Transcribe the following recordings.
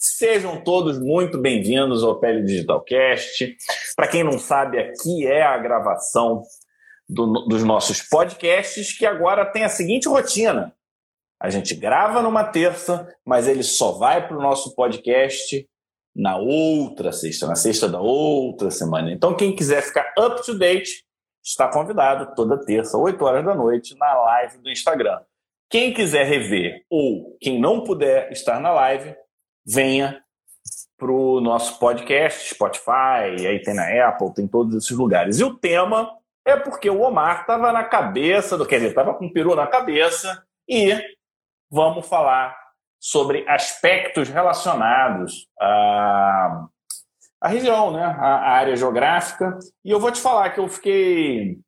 Sejam todos muito bem-vindos ao Pele Digitalcast. Para quem não sabe, aqui é a gravação do, dos nossos podcasts, que agora tem a seguinte rotina. A gente grava numa terça, mas ele só vai para o nosso podcast na outra sexta, na sexta da outra semana. Então, quem quiser ficar up to date, está convidado toda terça, 8 horas da noite, na live do Instagram. Quem quiser rever ou quem não puder estar na live, venha para o nosso podcast, Spotify, aí tem na Apple, tem todos esses lugares. E o tema é porque o Omar estava na cabeça do, quer dizer, estava com o peru na cabeça e vamos falar sobre aspectos relacionados à, à região, né? à área geográfica. E eu vou te falar que eu fiquei.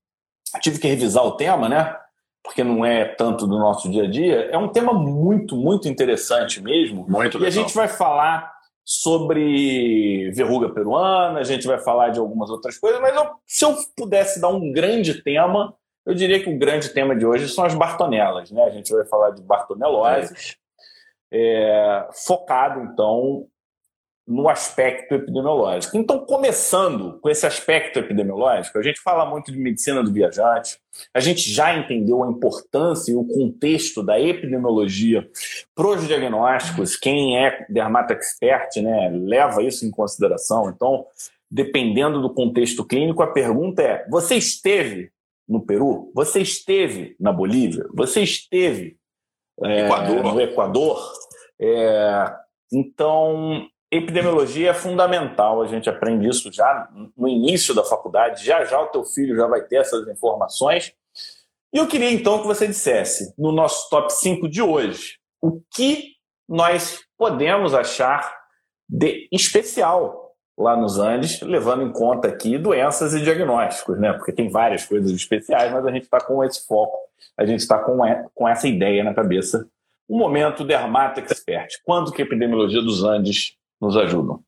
tive que revisar o tema, né? Porque não é tanto do nosso dia a dia. É um tema muito, muito interessante mesmo. Muito legal. E a gente vai falar sobre verruga peruana, a gente vai falar de algumas outras coisas, mas eu, se eu pudesse dar um grande tema, eu diria que o grande tema de hoje são as bartonelas, né? A gente vai falar de bartoneloses, é, focado então no aspecto epidemiológico. Então, começando com esse aspecto epidemiológico, a gente fala muito de medicina do viajante, a gente já entendeu a importância e o contexto da epidemiologia para os diagnósticos, quem é dermato expert né, leva isso em consideração. Então, dependendo do contexto clínico, a pergunta é: você esteve no Peru? Você esteve na Bolívia? Você esteve é, Equador. no Equador? É, então, epidemiologia é fundamental, a gente aprende isso já no início da faculdade, já já o teu filho já vai ter essas informações. E eu queria então que você dissesse, no nosso top 5 de hoje, o que nós podemos achar de especial lá nos Andes, levando em conta aqui doenças e diagnósticos, né? Porque tem várias coisas especiais, mas a gente está com esse foco, a gente está com, com essa ideia na cabeça. O momento Dermato Expert. Quando que a epidemiologia dos Andes nos ajudam?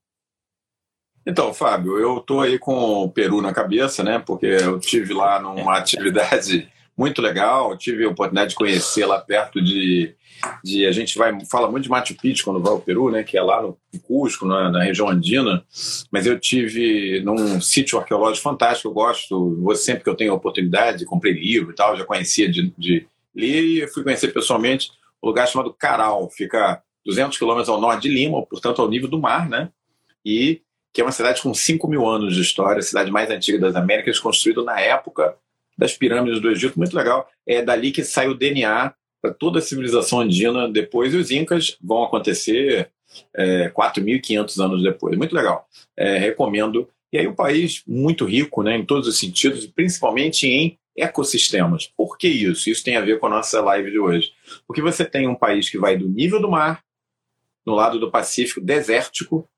Então, Fábio, eu estou aí com o Peru na cabeça, né? Porque eu tive lá numa atividade muito legal, tive a oportunidade de conhecer lá perto de, de a gente vai fala muito de Machu Picchu quando vai ao Peru, né? Que é lá no Cusco, na, na região andina. Mas eu tive num sítio arqueológico fantástico. Eu gosto, sempre que eu tenho a oportunidade, comprei livro e tal, já conhecia de, de ler e fui conhecer pessoalmente um lugar chamado Caral, fica 200 quilômetros ao norte de Lima, portanto ao nível do mar, né? E que é uma cidade com 5 mil anos de história, a cidade mais antiga das Américas, construída na época das pirâmides do Egito, muito legal. É dali que sai o DNA para toda a civilização andina depois, e os Incas vão acontecer é, 4.500 anos depois. Muito legal. É, recomendo. E aí, um país muito rico né, em todos os sentidos, principalmente em ecossistemas. Por que isso? Isso tem a ver com a nossa live de hoje. Porque você tem um país que vai do nível do mar no lado do Pacífico desértico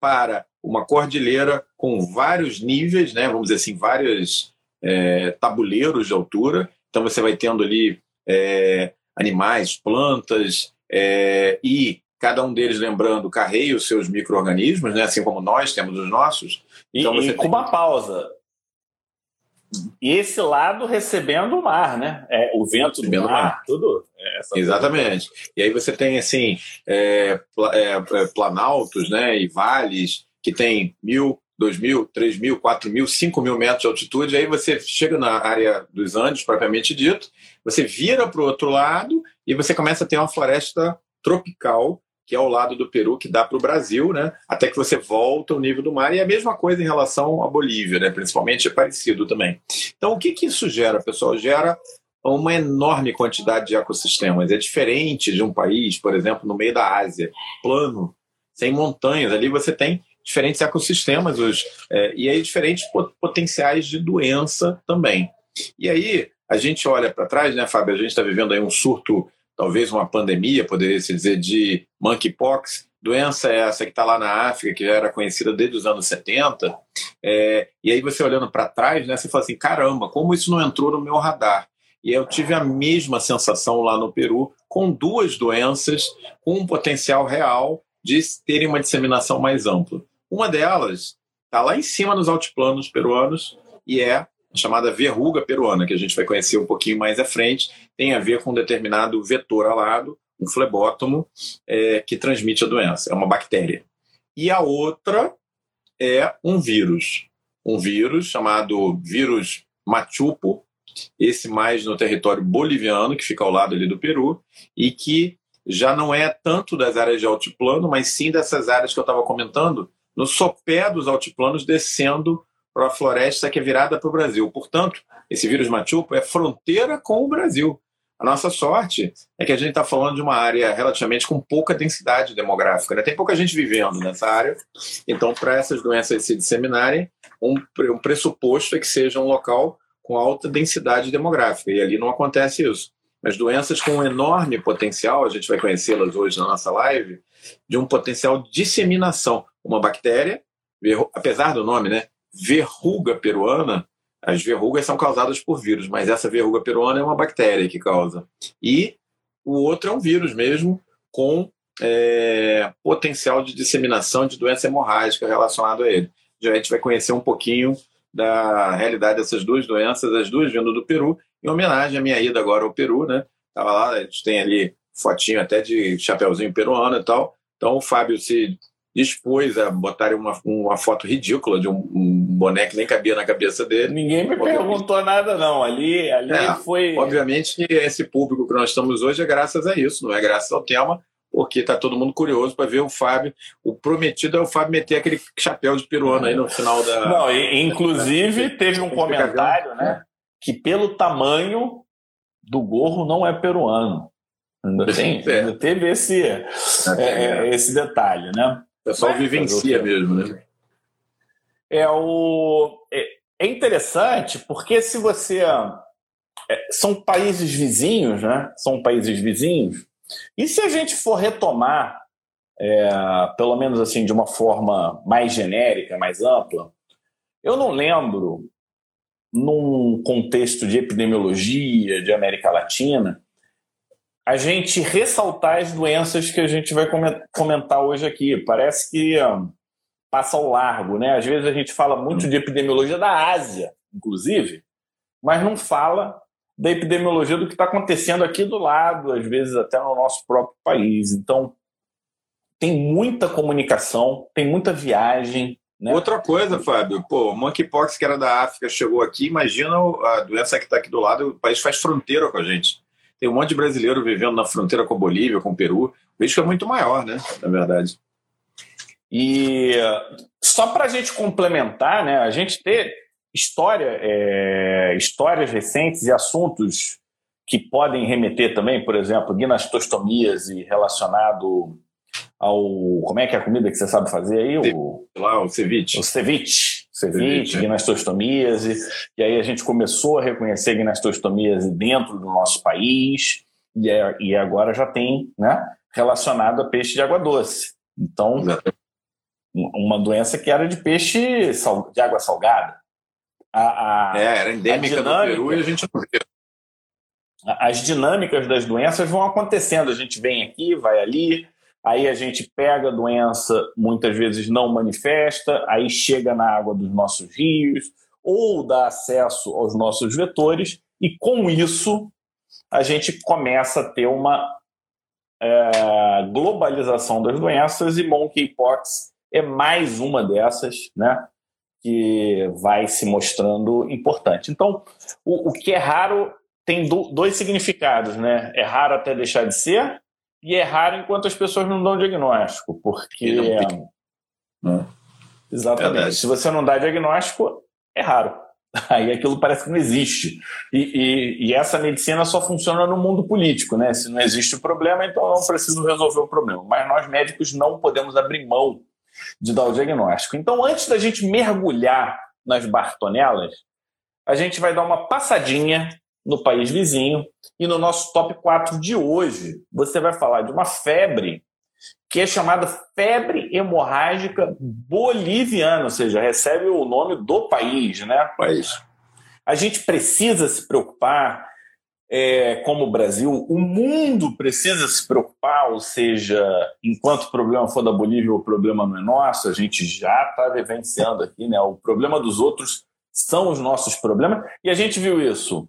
para uma cordilheira com vários níveis, né, vamos dizer assim, vários é, tabuleiros de altura. Então você vai tendo ali é, animais, plantas é, e cada um deles, lembrando, carreia os seus micro-organismos, né, assim como nós temos os nossos. Então, e, e com tem... uma pausa, e esse lado recebendo o mar, né? É, o vento recebendo do mar, mar. tudo. É, Exatamente. Coisa. E aí você tem, assim, é, é, é, planaltos né, e vales que tem mil, dois mil, três mil, quatro mil, cinco mil metros de altitude. Aí você chega na área dos Andes, propriamente dito, você vira para o outro lado e você começa a ter uma floresta tropical que é ao lado do Peru, que dá para o Brasil, né? Até que você volta ao nível do mar. E a mesma coisa em relação à Bolívia, né? Principalmente é parecido também. Então, o que, que isso gera, pessoal? Gera uma enorme quantidade de ecossistemas. É diferente de um país, por exemplo, no meio da Ásia, plano, sem montanhas. Ali você tem diferentes ecossistemas os, é, e aí diferentes potenciais de doença também. E aí a gente olha para trás, né, Fábio? A gente está vivendo aí um surto talvez uma pandemia, poderia se dizer, de monkeypox, doença essa que está lá na África, que já era conhecida desde os anos 70, é, e aí você olhando para trás, né, você fala assim, caramba, como isso não entrou no meu radar? E eu tive a mesma sensação lá no Peru, com duas doenças com um potencial real de terem uma disseminação mais ampla. Uma delas está lá em cima nos altiplanos peruanos e é chamada verruga peruana, que a gente vai conhecer um pouquinho mais à frente, tem a ver com um determinado vetor alado, um flebótomo é, que transmite a doença, é uma bactéria. E a outra é um vírus, um vírus chamado vírus Machupo, esse mais no território boliviano, que fica ao lado ali do Peru, e que já não é tanto das áreas de altiplano, mas sim dessas áreas que eu estava comentando, no sopé dos altiplanos, descendo para a floresta que é virada para o Brasil. Portanto, esse vírus Machupo é fronteira com o Brasil. A nossa sorte é que a gente está falando de uma área relativamente com pouca densidade demográfica. Né? Tem pouca gente vivendo nessa área. Então, para essas doenças se disseminarem, um, um pressuposto é que seja um local com alta densidade demográfica. E ali não acontece isso. Mas doenças com um enorme potencial, a gente vai conhecê-las hoje na nossa live, de um potencial de disseminação. Uma bactéria, apesar do nome, né? Verruga peruana, as verrugas são causadas por vírus, mas essa verruga peruana é uma bactéria que causa. E o outro é um vírus mesmo, com é, potencial de disseminação de doença hemorrágica relacionado a ele. Já a gente vai conhecer um pouquinho da realidade dessas duas doenças, as duas vindo do Peru, em homenagem à minha ida agora ao Peru, né? Tava lá, a gente tem ali fotinho até de chapeuzinho peruano e tal. Então o Fábio se dispôs a botar uma, uma foto ridícula de um, um boneco que nem cabia na cabeça dele. Ninguém me perguntou nada, não. Ali, ali é, foi. Obviamente que esse público que nós estamos hoje é graças a isso, não é graças ao tema, porque está todo mundo curioso para ver o Fábio. O prometido é o Fábio meter aquele chapéu de peruano aí no final da. Não, e, inclusive teve um comentário, né? Que pelo tamanho do gorro não é peruano. Ainda, tem, é. ainda teve esse, é, é, esse detalhe, né? Pessoal Mas, vivencia mesmo, né? É, o, é, é interessante porque se você. É, são países vizinhos, né? São países vizinhos. E se a gente for retomar, é, pelo menos assim, de uma forma mais genérica, mais ampla, eu não lembro, num contexto de epidemiologia de América Latina, a gente ressaltar as doenças que a gente vai comentar hoje aqui. Parece que um, passa ao largo, né? Às vezes a gente fala muito de epidemiologia da Ásia, inclusive, mas não fala da epidemiologia do que está acontecendo aqui do lado, às vezes até no nosso próprio país. Então, tem muita comunicação, tem muita viagem. Né? Outra coisa, Fábio, pô, o monkeypox que era da África chegou aqui, imagina a doença que está aqui do lado, o país faz fronteira com a gente. Tem um monte de brasileiro vivendo na fronteira com a Bolívia, com o Peru. O risco é muito maior, né? Na verdade. E só para a gente complementar, né? A gente ter história, é, histórias recentes e assuntos que podem remeter também, por exemplo, e relacionado ao. Como é que é a comida que você sabe fazer aí? O, lá, o ceviche. O ceviche ceviche, gnastostomíase, e aí a gente começou a reconhecer gnastostomíase dentro do nosso país, e, é, e agora já tem né, relacionado a peixe de água doce. Então, uma doença que era de peixe de água salgada. A, a, é, era endêmica do Peru e a gente não viu. As dinâmicas das doenças vão acontecendo. A gente vem aqui, vai ali, aí a gente pega a doença, muitas vezes não manifesta, aí chega na água dos nossos rios, ou dá acesso aos nossos vetores, e com isso a gente começa a ter uma é, globalização das doenças, e monkeypox é mais uma dessas, né? Que vai se mostrando importante. Então, o, o que é raro tem do, dois significados, né? É raro até deixar de ser, e é raro enquanto as pessoas não dão diagnóstico, porque. Não... Exatamente. Verdade. Se você não dá diagnóstico, é raro. Aí aquilo parece que não existe. E, e, e, essa medicina só funciona no mundo político, né? Se não existe o problema, então não preciso resolver o problema. Mas nós médicos não podemos abrir mão de dar o diagnóstico. Então, antes da gente mergulhar nas bartonelas, a gente vai dar uma passadinha no país vizinho. E no nosso top 4 de hoje, você vai falar de uma febre que é chamada febre hemorrágica boliviana, ou seja, recebe o nome do país, né? País. A gente precisa se preocupar, é, como o Brasil, o mundo precisa se preocupar, ou seja, enquanto o problema for da Bolívia, o problema não é nosso, a gente já está vivenciando aqui, né? O problema dos outros são os nossos problemas, e a gente viu isso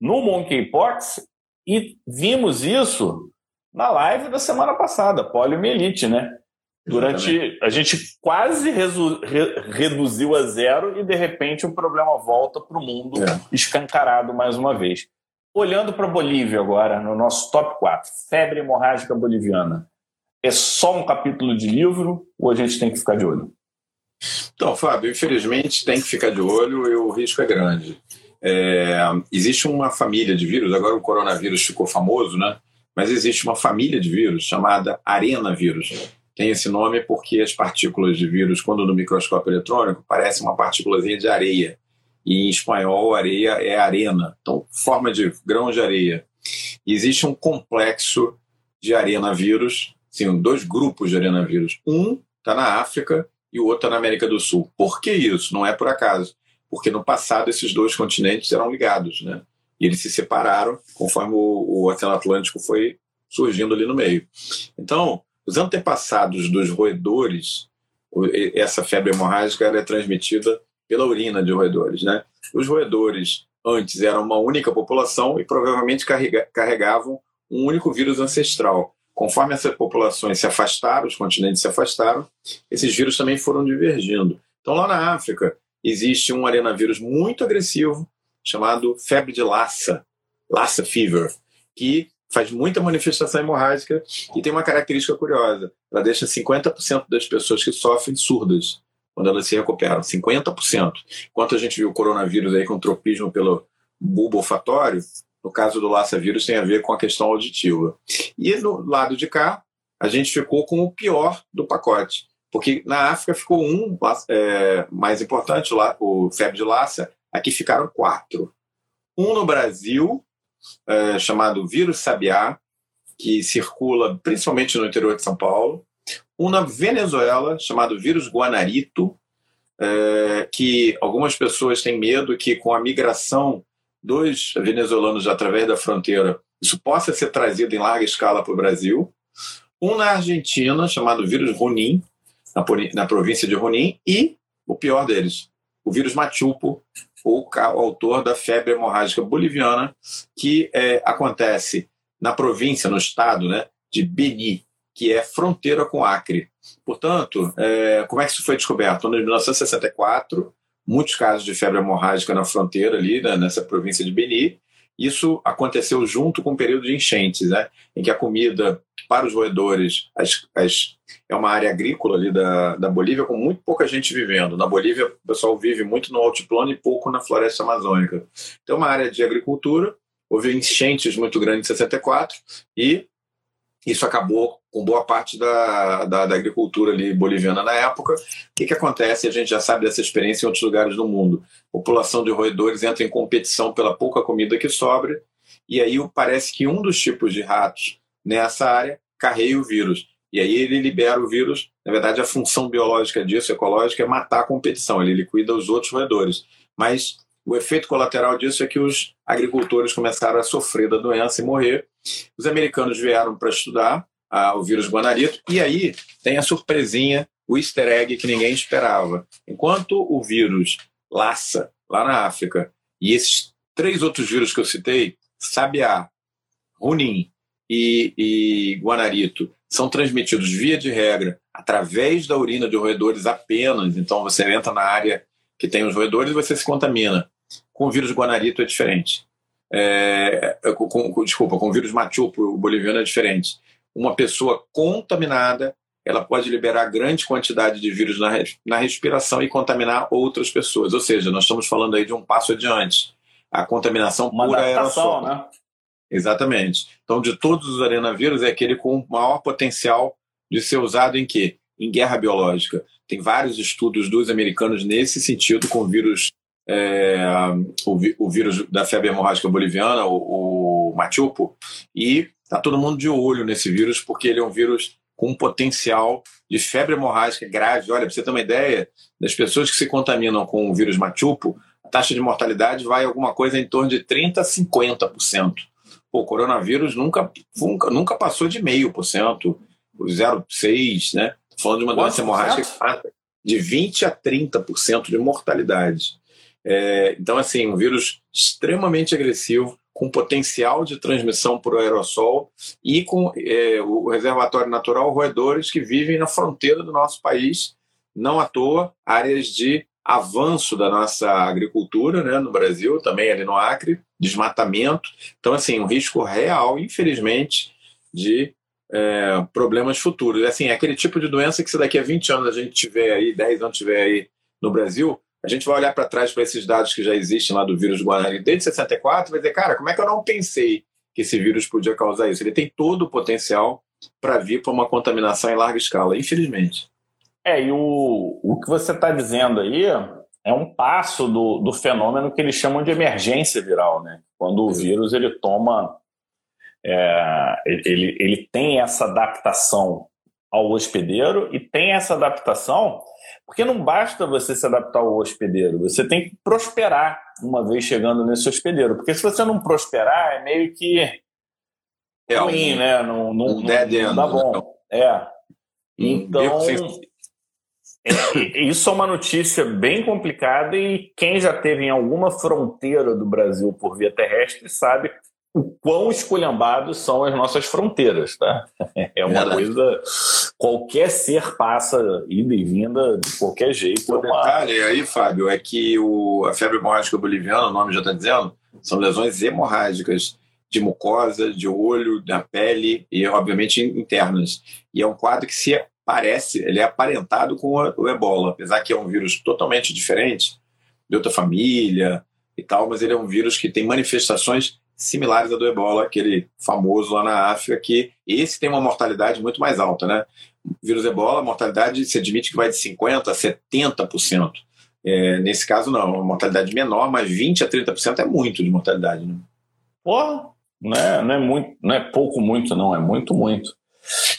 no monkeypox e vimos isso na live da semana passada, poliomielite, né? Durante. Exatamente. A gente quase resu, re, reduziu a zero e, de repente, o problema volta para o mundo é. escancarado mais uma vez. Olhando para a Bolívia agora, no nosso top 4, febre hemorrágica boliviana. É só um capítulo de livro ou a gente tem que ficar de olho? Então, Fábio, infelizmente tem que ficar de olho e o risco é grande. É, existe uma família de vírus, agora o coronavírus ficou famoso, né? Mas existe uma família de vírus chamada arenavírus. Tem esse nome porque as partículas de vírus, quando no microscópio eletrônico, parecem uma partículazinha de areia. E em espanhol, areia é arena, então forma de grão de areia. Existe um complexo de arenavírus, sim, dois grupos de arenavírus. Um está na África e o outro está na América do Sul. Por que isso? Não é por acaso porque no passado esses dois continentes eram ligados, né? E eles se separaram conforme o, o Oceano Atlântico foi surgindo ali no meio. Então, os antepassados dos roedores, essa febre hemorrágica é transmitida pela urina de roedores, né? Os roedores antes eram uma única população e provavelmente carregavam um único vírus ancestral. Conforme essas populações se afastaram, os continentes se afastaram, esses vírus também foram divergindo. Então, lá na África, existe um arenavírus muito agressivo chamado febre de Lassa, Lassa fever, que faz muita manifestação hemorrágica e tem uma característica curiosa. Ela deixa 50% das pessoas que sofrem surdas quando elas se recuperam, 50%. Enquanto a gente viu o coronavírus aí com tropismo pelo bulbo olfatório, no caso do Lassa vírus tem a ver com a questão auditiva. E no lado de cá, a gente ficou com o pior do pacote, porque na África ficou um é, mais importante, o febre de Lassa, aqui ficaram quatro. Um no Brasil, é, chamado vírus sabiá, que circula principalmente no interior de São Paulo. Um na Venezuela, chamado vírus guanarito, é, que algumas pessoas têm medo que com a migração dos venezuelanos através da fronteira isso possa ser trazido em larga escala para o Brasil. Um na Argentina, chamado vírus Runim, na, na província de Ronin, e o pior deles, o vírus Machupo, o, autor da febre hemorrágica boliviana, que é, acontece na província, no estado né, de Beni, que é fronteira com Acre. Portanto, é, como é que isso foi descoberto? Em 1964, muitos casos de febre hemorrágica na fronteira ali, né, nessa província de Beni. Isso aconteceu junto com o período de enchentes, né, em que a comida para os roedores, as, as, é uma área agrícola ali da, da Bolívia com muito pouca gente vivendo. Na Bolívia, o pessoal vive muito no altiplano e pouco na floresta amazônica. Então, é uma área de agricultura, houve enchentes muito grandes em 64 e isso acabou com boa parte da, da, da, agricultura ali boliviana na época. O que, que acontece? A gente já sabe dessa experiência em outros lugares do mundo. A população de roedores entra em competição pela pouca comida que sobra, e aí parece que um dos tipos de ratos nessa área, carreia o vírus. E aí ele libera o vírus. Na verdade, a função biológica disso, ecológica, é matar a competição. Ele liquida os outros roedores. Mas o efeito colateral disso é que os agricultores começaram a sofrer da doença e morrer. Os americanos vieram para estudar ah, o vírus guanarito. E aí tem a surpresinha, o easter egg que ninguém esperava. Enquanto o vírus Lassa, lá na África, e esses três outros vírus que eu citei, Sabiá, Runim e, e guanarito são transmitidos via de regra através da urina de roedores apenas. Então você entra na área que tem os roedores e você se contamina. Com o vírus guanarito é diferente. É, com, com, desculpa, com o vírus machupo boliviano é diferente. Uma pessoa contaminada ela pode liberar grande quantidade de vírus na, na respiração e contaminar outras pessoas. Ou seja, nós estamos falando aí de um passo adiante. A contaminação Uma pura aerossol. Né? Exatamente. Então, de todos os arenavírus, é aquele com maior potencial de ser usado em quê? Em guerra biológica. Tem vários estudos dos americanos nesse sentido, com vírus, é, o, o, vírus da febre hemorrágica boliviana, o, o machupo, e está todo mundo de olho nesse vírus, porque ele é um vírus com um potencial de febre hemorrágica grave. Olha, para você ter uma ideia, das pessoas que se contaminam com o vírus machupo, a taxa de mortalidade vai alguma coisa em torno de 30% a 50%. Pô, o coronavírus nunca, nunca, nunca passou de meio por cento, 0,6%, né? falando de uma doença hemorrágica de 20% a 30% de mortalidade. É, então, assim, um vírus extremamente agressivo, com potencial de transmissão por aerossol e com é, o reservatório natural roedores que vivem na fronteira do nosso país, não à toa, áreas de avanço da nossa agricultura né, no Brasil, também ali no Acre, desmatamento. Então, assim, um risco real, infelizmente, de é, problemas futuros. Assim, é aquele tipo de doença que se daqui a 20 anos a gente tiver aí, 10 anos tiver aí no Brasil, a gente vai olhar para trás para esses dados que já existem lá do vírus Guarani desde 64 e vai dizer, cara, como é que eu não pensei que esse vírus podia causar isso? Ele tem todo o potencial para vir para uma contaminação em larga escala, infelizmente. É, e o, o que você está dizendo aí é um passo do, do fenômeno que eles chamam de emergência viral, né? Quando o vírus ele toma, é, ele, ele tem essa adaptação ao hospedeiro e tem essa adaptação porque não basta você se adaptar ao hospedeiro, você tem que prosperar uma vez chegando nesse hospedeiro. Porque se você não prosperar, é meio que é ruim, um, né? Não, não, um não, não dá bom. Né? É. Então, é, isso é uma notícia bem complicada e quem já teve em alguma fronteira do Brasil por via terrestre sabe o quão esculhambados são as nossas fronteiras, tá? É uma Verdade. coisa. Qualquer ser passa ida e vinda de qualquer jeito. O é uma... detalhe aí, Fábio, é que o, a febre hemorrágica boliviana, o nome já está dizendo, são lesões hemorrágicas de mucosa, de olho, da pele e, obviamente, internas. E é um quadro que se parece, ele é aparentado com o ebola, apesar que é um vírus totalmente diferente, de outra família e tal, mas ele é um vírus que tem manifestações similares à do ebola, aquele famoso lá na África, que esse tem uma mortalidade muito mais alta, né? Vírus ebola, a mortalidade se admite que vai de 50% a 70%. É, nesse caso, não, uma mortalidade menor, mas 20% a 30% é muito de mortalidade, né? Porra, não é, não é muito, não é pouco muito, não, é muito, muito.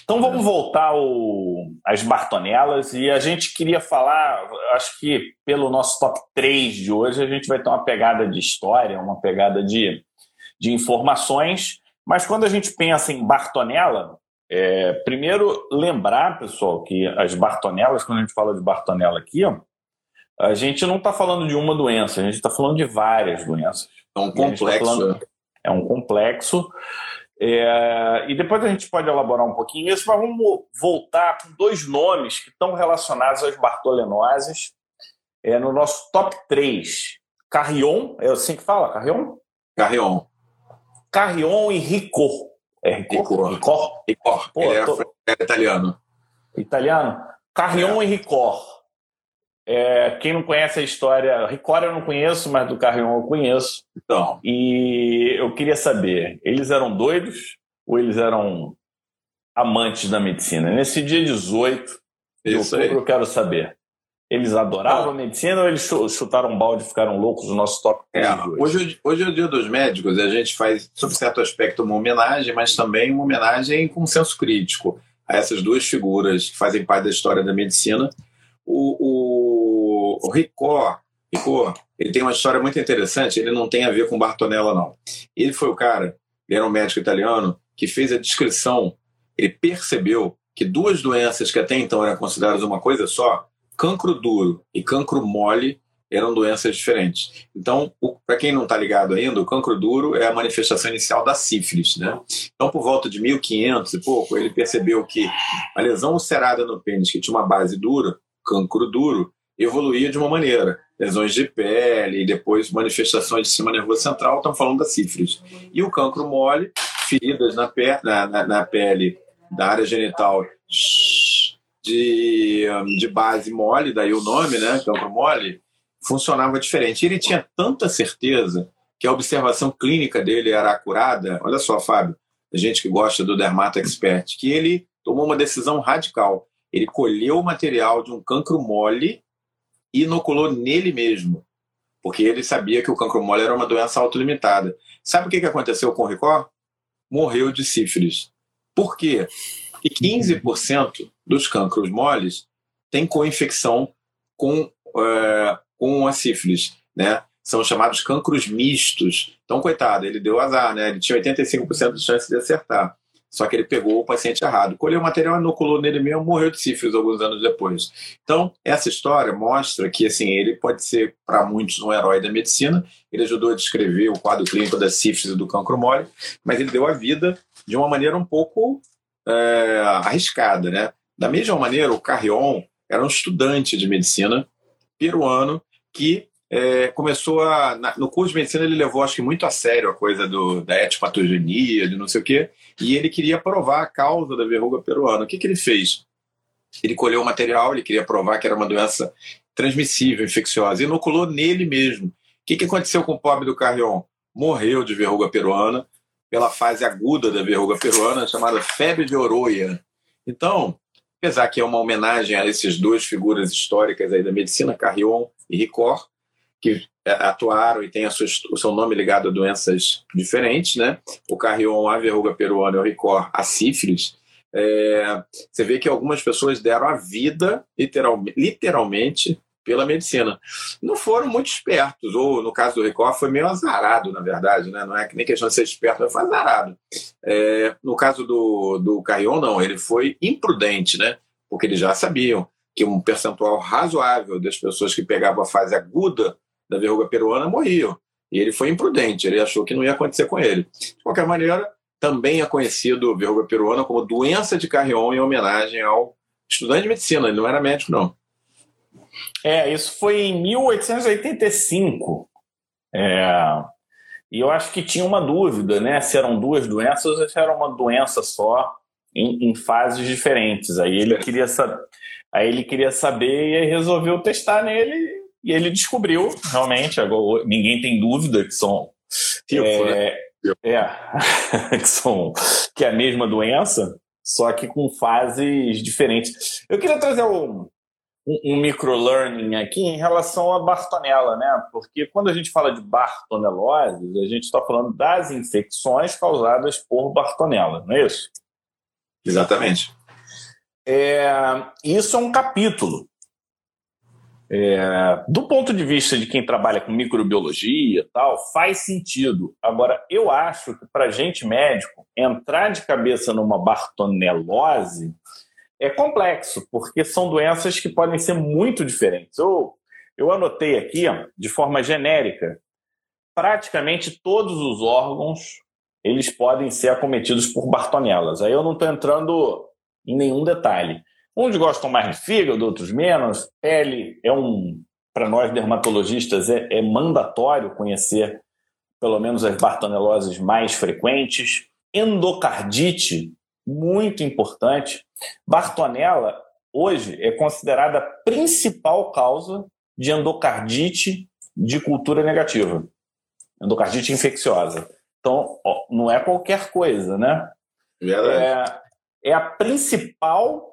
Então vamos voltar ao, às Bartonelas e a gente queria falar, acho que pelo nosso top 3 de hoje a gente vai ter uma pegada de história, uma pegada de de informações. Mas quando a gente pensa em Bartonella, é, primeiro lembrar, pessoal, que as Bartonelas, quando a gente fala de Bartonella aqui, ó, a gente não está falando de uma doença, a gente está falando de várias doenças. É um tá complexo. Tá falando, é um complexo. É, e depois a gente pode elaborar um pouquinho isso, mas vamos voltar com dois nomes que estão relacionados às bartolenoses é, no nosso top 3. Carrion, é assim que fala? Carrion? Carrion. Carrion e Ricor. É Ricor? Ricor. Ricor. Pô, Ele era, tô... era italiano. Italiano? Carrion é. e Ricor. É, quem não conhece a história, Ricor eu não conheço, mas do Carrion eu conheço. Então. E eu queria saber, eles eram doidos ou eles eram amantes da medicina? Nesse dia 18 de outubro, eu quero saber. Eles adoravam a medicina ou eles chutaram um balde e ficaram loucos no nosso top é, hoje, hoje é o dia dos médicos e a gente faz, sob certo aspecto, uma homenagem, mas também uma homenagem com senso crítico a essas duas figuras que fazem parte da história da medicina. O, o, o Ricó, Ricó, ele tem uma história muito interessante, ele não tem a ver com Bartonella, não. Ele foi o cara, ele era um médico italiano, que fez a descrição, ele percebeu que duas doenças que até então eram consideradas uma coisa só, cancro duro e cancro mole eram doenças diferentes. Então, para quem não está ligado ainda, o cancro duro é a manifestação inicial da sífilis. Né? Então, por volta de 1500 e pouco, ele percebeu que a lesão ulcerada no pênis, que tinha uma base dura, cancro duro, evoluía de uma maneira. Lesões de pele, e depois manifestações de sistema nervoso central, estão falando da sífilis. E o cancro mole, feridas na, na, na, na pele da área genital de, de base mole, daí o nome, né, campo mole, funcionava diferente. Ele tinha tanta certeza que a observação clínica dele era acurada. Olha só, Fábio, a gente que gosta do Dermato Expert, que ele tomou uma decisão radical. Ele colheu o material de um cancro mole e inoculou nele mesmo, porque ele sabia que o cancro mole era uma doença autolimitada. Sabe o que aconteceu com o Ricó? Morreu de sífilis. Por quê? E 15% dos cancros moles têm co-infecção com, é, com a sífilis, né? São chamados cancros mistos. Então, coitado, ele deu azar, né? Ele tinha 85% de chance de acertar. só que ele pegou o paciente errado. Colheu o material, inoculou nele mesmo, morreu de sífilis alguns anos depois. Então, essa história mostra que assim ele pode ser, para muitos, um herói da medicina. Ele ajudou a descrever o quadro clínico da sífilis e do cancro mole, mas ele deu a vida de uma maneira um pouco é, arriscada. Né? Da mesma maneira, o Carrion era um estudante de medicina peruano que é, começou a. Na, no curso de medicina, ele levou, acho que, muito a sério a coisa do, da etipatogenia, de não sei o quê, e ele queria provar a causa da verruga peruana. O que, que ele fez? Ele colheu o material, ele queria provar que era uma doença transmissível, infecciosa, inoculou nele mesmo. O que, que aconteceu com o pobre do Carrion? Morreu de verruga peruana, pela fase aguda da verruga peruana, chamada febre de Oroia. Então, apesar que é uma homenagem a essas duas figuras históricas aí da medicina, Carrion e Ricor, que é, atuaram e têm o seu nome ligado a doenças diferentes, né? O carrion, a verruga peruana o ricor, a sífilis. É, você vê que algumas pessoas deram a vida, literal, literalmente, pela medicina. Não foram muito espertos, ou no caso do Ricor foi meio azarado, na verdade, né? não é nem questão de ser esperto, foi azarado. É, no caso do, do Carrion, não, ele foi imprudente, né? porque eles já sabiam que um percentual razoável das pessoas que pegavam a fase aguda da verruga peruana morriam. E ele foi imprudente, ele achou que não ia acontecer com ele. De qualquer maneira, também é conhecido verruga peruana como doença de Carrion em homenagem ao estudante de medicina, ele não era médico, não. É, isso foi em 1885. É, e eu acho que tinha uma dúvida, né? Se eram duas doenças ou se era uma doença só em, em fases diferentes. Aí ele queria saber, aí ele queria saber e resolveu testar nele e ele descobriu, realmente, agora, ninguém tem dúvida que são. Tipo, é, né? é que são que é a mesma doença, só que com fases diferentes. Eu queria trazer um, um, um microlearning aqui em relação à Bartonella, né? Porque quando a gente fala de Bartonellose, a gente está falando das infecções causadas por Bartonella, não é isso? Exatamente. É, isso é um capítulo é, do ponto de vista de quem trabalha com microbiologia tal, faz sentido. Agora, eu acho que para gente médico, entrar de cabeça numa bartonelose é complexo, porque são doenças que podem ser muito diferentes. Eu, eu anotei aqui, de forma genérica, praticamente todos os órgãos eles podem ser acometidos por bartonelas. Aí eu não estou entrando em nenhum detalhe. Uns gostam mais de fígado, outros menos. Pele é um, para nós dermatologistas, é, é, mandatório conhecer pelo menos as bartoneloses mais frequentes. Endocardite, muito importante. Bartonella, hoje, é considerada a principal causa de endocardite de cultura negativa. Endocardite infecciosa. Então, ó, não é qualquer coisa, né? É, é a principal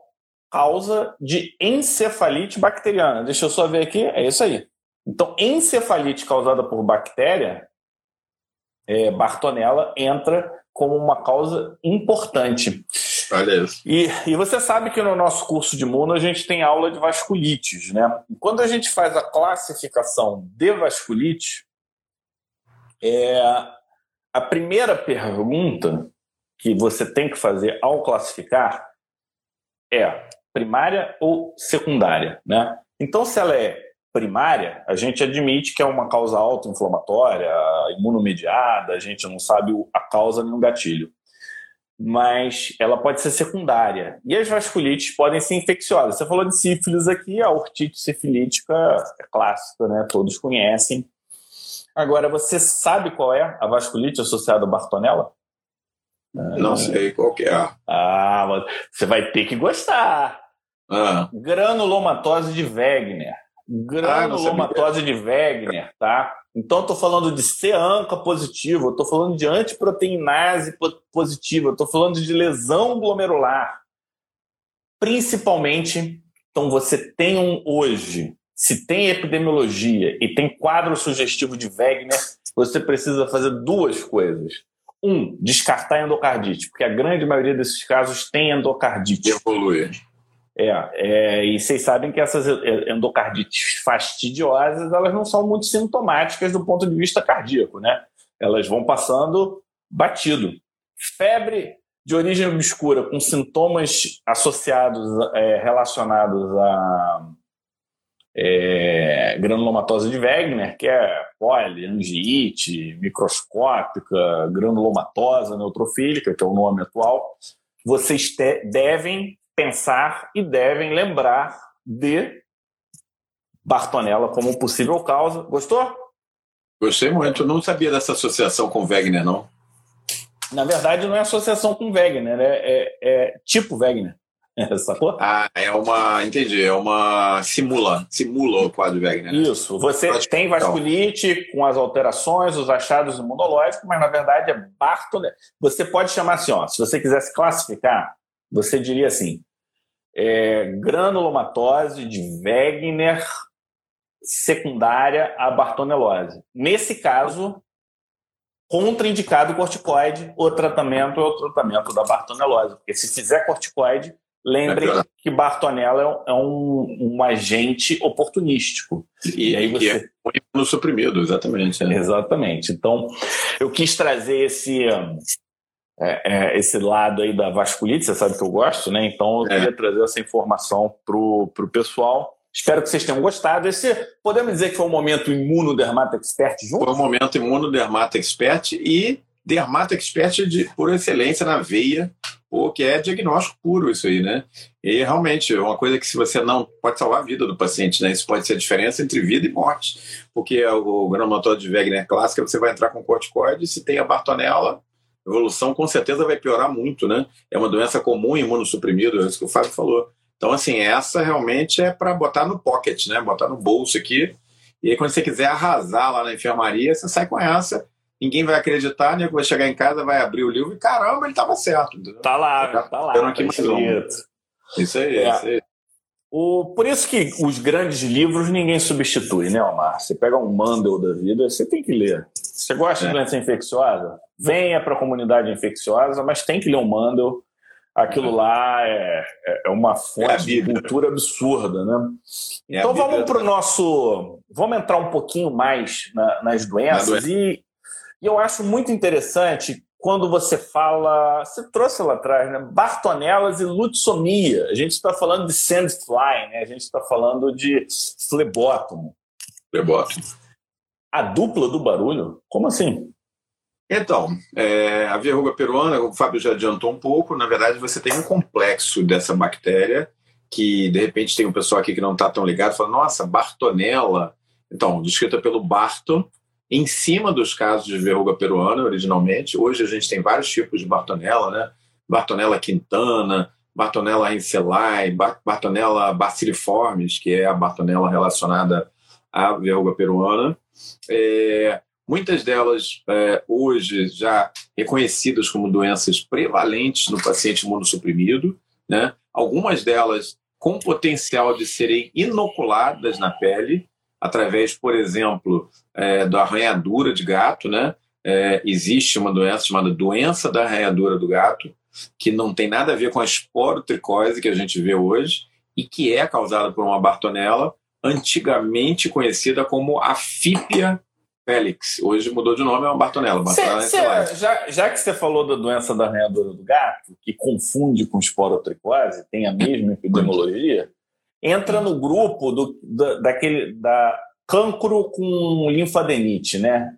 causa de encefalite bacteriana. Deixa eu só ver aqui, é isso aí. Então, encefalite causada por bactéria, é, Bartonella, entra como uma causa importante. E, e você sabe que no nosso curso de imuno a gente tem aula de vasculites, né? quando a gente faz a classificação de vasculite, é, a primeira pergunta que você tem que fazer ao classificar é primária ou secundária, né? Então, se ela é primária, a gente admite que é uma causa autoinflamatória, imunomediada, a gente não sabe a causa nem o gatilho. Mas ela pode ser secundária. E as vasculites podem ser infecciosas. Você falou de sífilis aqui, a ortite sifilítica é clássica, né? Todos conhecem. Agora, você sabe qual é a vasculite associada à Bartonella? Não sei qual que é. Ah, você vai ter que gostar. Ah. Granulomatose de Wegener. Granulomatose ah, de Wegener, tá? Então, estou falando de C-ANCA positivo, estou falando de antiproteinase positiva, estou falando de lesão glomerular. Principalmente, então você tem um hoje, se tem epidemiologia e tem quadro sugestivo de Wegener, você precisa fazer duas coisas. Um, descartar endocardite, porque a grande maioria desses casos tem endocardite. Evolui. É, é, e vocês sabem que essas endocardites fastidiosas, elas não são muito sintomáticas do ponto de vista cardíaco, né? Elas vão passando batido. Febre de origem obscura com sintomas associados, é, relacionados a é, granulomatose de Wegener, que é poli, angiite, microscópica, granulomatosa neutrofílica, que é o nome atual, vocês devem pensar e devem lembrar de Bartonella como possível causa. Gostou? Gostei muito. Não sabia dessa associação com Wegener, não. Na verdade, não é associação com Wegener, é, é, é tipo Wegener. Sacou? Ah, é uma. Entendi. É uma. Simula. Simula o quadro Wegener. Né? Isso. Você tem vasculite com as alterações, os achados imunológicos, mas na verdade é Bartonella. Você pode chamar assim, ó. Se você quisesse classificar, você diria assim: é, granulomatose de Wegener secundária à bartonelose. Nesse caso, contraindicado o corticoide, o tratamento é o tratamento da bartonelose. Porque se fizer corticoide, lembrem é que bartonella é um, um agente oportunístico. E, e aí você... é no suprimido, exatamente. É. Exatamente. Então, eu quis trazer esse... É, é, esse lado aí da vasculite, você sabe que eu gosto, né? Então eu é. queria trazer essa informação para o pessoal. Espero que vocês tenham gostado. Esse, podemos dizer que foi um momento imunodermato expert junto? Foi um momento imunodermato expert e dermato expert de, por excelência na veia, porque é diagnóstico puro isso aí, né? E realmente é uma coisa que se você não pode salvar a vida do paciente, né? Isso pode ser a diferença entre vida e morte, porque o granomatose de Wegener clássica você vai entrar com corticoide, se tem a bartonella, evolução com certeza vai piorar muito, né? É uma doença comum imunossuprimido, é isso que o Fábio falou. Então, assim, essa realmente é para botar no pocket, né? Botar no bolso aqui. E aí, quando você quiser arrasar lá na enfermaria, você sai com essa. Ninguém vai acreditar, né? Vai chegar em casa, vai abrir o livro e caramba, ele estava certo. Entendeu? Tá lá, tá, tá lá. Aqui mais um. Isso aí, é. isso aí. O, por isso que os grandes livros ninguém substitui, né, Omar? Você pega um Mandel da vida, você tem que ler. Você gosta é. de doença infecciosa? Venha para a comunidade infecciosa, mas tem que ler um Mandel aquilo lá é, é, é uma fonte é de cultura absurda, né? É então vamos para o nosso. Vamos entrar um pouquinho mais na, nas doenças. Na e, e, eu acho muito interessante quando você fala. Você trouxe lá atrás, né? Bartonelas e lutsomia. A gente está falando de sandfly, né? A gente está falando de flebótomo. Flebótomo. A dupla do barulho? Como assim? Então, é, a verruga peruana, o Fábio já adiantou um pouco, na verdade você tem um complexo dessa bactéria que de repente tem um pessoal aqui que não está tão ligado, fala, nossa, Bartonella, então, descrita pelo Barton, em cima dos casos de verruga peruana originalmente, hoje a gente tem vários tipos de Bartonella, né? Bartonella quintana, Bartonella encelai, Bartonella baciliformes, que é a Bartonella relacionada à verruga peruana. É, muitas delas é, hoje já reconhecidas como doenças prevalentes no paciente imunossuprimido, né? algumas delas com potencial de serem inoculadas na pele, através, por exemplo, é, da arranhadura de gato. Né? É, existe uma doença chamada doença da arranhadura do gato, que não tem nada a ver com a esporotricose que a gente vê hoje e que é causada por uma bartonella, antigamente conhecida como a fípia Félix. Hoje mudou de nome, é uma Bartonella. Bartonella cê, cê, já, já que você falou da doença da arranhadora do gato, que confunde com esporotricose, tem a mesma epidemiologia, entra no grupo do, da, daquele, da cancro com linfadenite, né?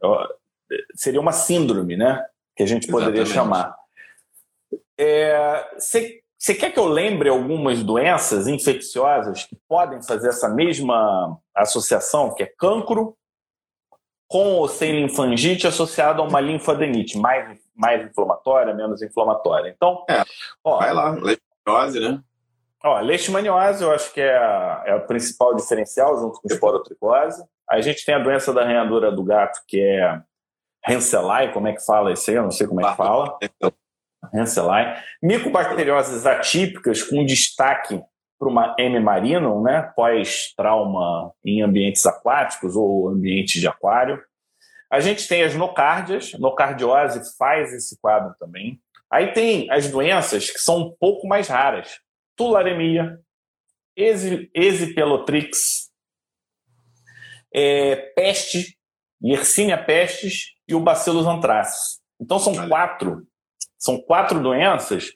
Seria uma síndrome, né? Que a gente poderia Exatamente. chamar. Você é, quer que eu lembre algumas doenças infecciosas que podem fazer essa mesma associação, que é cancro com ou sem linfangite associado a uma linfadenite, mais, mais inflamatória, menos inflamatória. Então, é, ó, vai lá, leishmaniose, né? Ó, leishmaniose eu acho que é a, é a principal diferencial junto com esporotricose. A gente tem a doença da arranhadura do gato, que é Hanselai, como é que fala isso aí? Eu não sei como é que fala. Hanselai. Micobacterioses atípicas com destaque para uma M. marinum, né, pós-trauma em ambientes aquáticos ou ambiente de aquário. A gente tem as nocárdias, nocardiose faz esse quadro também. Aí tem as doenças que são um pouco mais raras. Tularemia, Exipelotrix, é, peste, Yersinia pestis e o Bacillus anthracis. Então são quatro São quatro doenças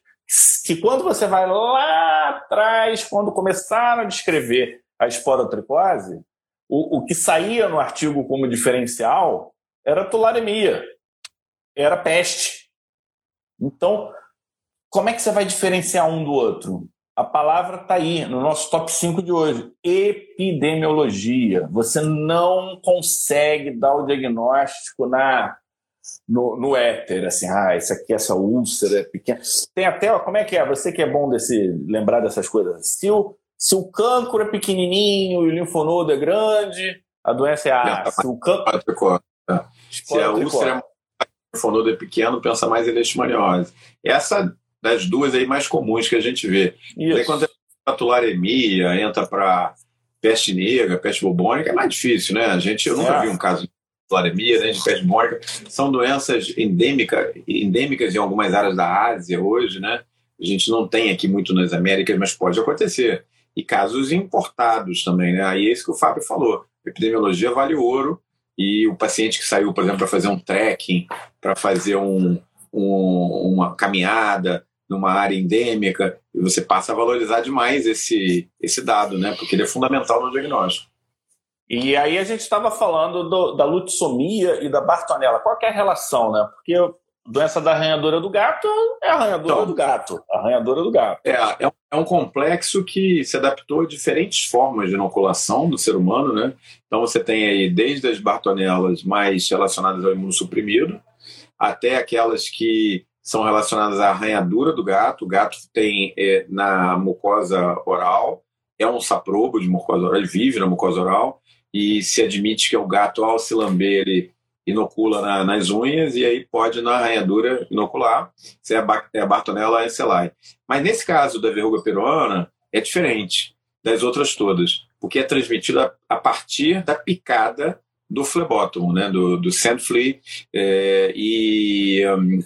que quando você vai lá atrás, quando começaram a descrever a esporotricose, o, o que saía no artigo como diferencial era tularemia, era peste. Então, como é que você vai diferenciar um do outro? A palavra está aí, no nosso top 5 de hoje. Epidemiologia. Você não consegue dar o diagnóstico na no, no éter, assim, ah, isso aqui, essa úlcera é pequena. Tem até, ó, como é que é? Você que é bom desse lembrar dessas coisas. Se o, se o cancro é pequenininho e o linfonodo é grande, a doença é A. Se o cancro... Se a úlcera é o linfonodo é pequeno, pensa mais em leishmaniose. Essa das duas aí mais comuns que a gente vê. Isso. Aí quando a tularemia entra para peste negra, peste bubônica, é mais difícil, né? A gente, eu nunca é. vi um caso de tularemia, né, de peste bubônica. São doenças endêmica, endêmicas em algumas áreas da Ásia hoje, né? A gente não tem aqui muito nas Américas, mas pode acontecer. E casos importados também, né? Aí é isso que o Fábio falou. A epidemiologia vale ouro e o paciente que saiu, por exemplo, para fazer um trekking, para fazer um, um, uma caminhada, numa área endêmica, e você passa a valorizar demais esse, esse dado, né? Porque ele é fundamental no diagnóstico. E aí a gente estava falando do, da lutsomia e da Bartonella. Qual é a relação, né? Porque doença da arranhadora do gato é a arranhadora então, do gato. arranhadora do gato. É, é, é um complexo que se adaptou a diferentes formas de inoculação do ser humano, né? Então você tem aí desde as Bartonelas mais relacionadas ao imunossuprimido, até aquelas que são relacionadas à arranhadura do gato. O gato tem é, na mucosa oral, é um saprobo de mucosa oral, ele vive na mucosa oral, e se admite que é o gato, ao se lamber, ele inocula na, nas unhas e aí pode na arranhadura inocular, se é a, é a Bartonella encellae. Mas nesse caso da verruga peruana, é diferente das outras todas, porque é transmitida a partir da picada do flebótomo, né, do, do sand flea, é, e